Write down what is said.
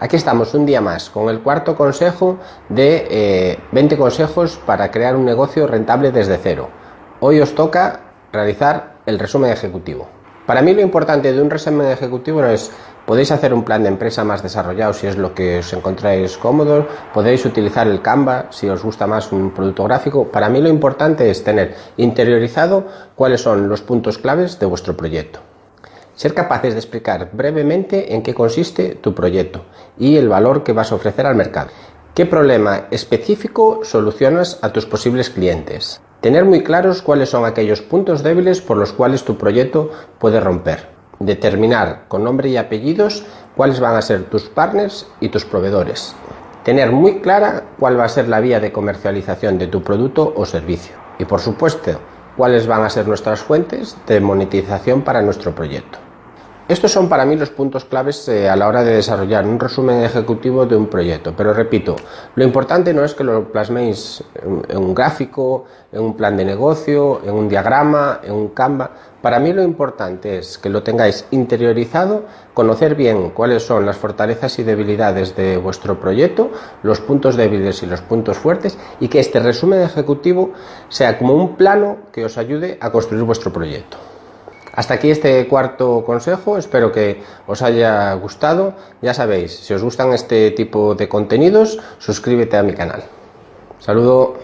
Aquí estamos un día más con el cuarto consejo de 20 eh, consejos para crear un negocio rentable desde cero. Hoy os toca realizar el resumen ejecutivo. Para mí lo importante de un resumen ejecutivo es podéis hacer un plan de empresa más desarrollado si es lo que os encontráis cómodo, podéis utilizar el Canva si os gusta más un producto gráfico. Para mí lo importante es tener interiorizado cuáles son los puntos claves de vuestro proyecto. Ser capaces de explicar brevemente en qué consiste tu proyecto y el valor que vas a ofrecer al mercado. ¿Qué problema específico solucionas a tus posibles clientes? Tener muy claros cuáles son aquellos puntos débiles por los cuales tu proyecto puede romper. Determinar con nombre y apellidos cuáles van a ser tus partners y tus proveedores. Tener muy clara cuál va a ser la vía de comercialización de tu producto o servicio. Y por supuesto, cuáles van a ser nuestras fuentes de monetización para nuestro proyecto. Estos son para mí los puntos claves eh, a la hora de desarrollar un resumen ejecutivo de un proyecto. Pero repito, lo importante no es que lo plasméis en, un gráfico, en un plan de negocio, en un diagrama, en un Canva. Para mí lo importante es que lo tengáis interiorizado, conocer bien cuáles son las fortalezas y debilidades de vuestro proyecto, los puntos débiles y los puntos fuertes, y que este resumen ejecutivo sea como un plano que os ayude a construir vuestro proyecto. Hasta aquí este cuarto consejo, espero que os haya gustado. Ya sabéis, si os gustan este tipo de contenidos, suscríbete a mi canal. Saludo.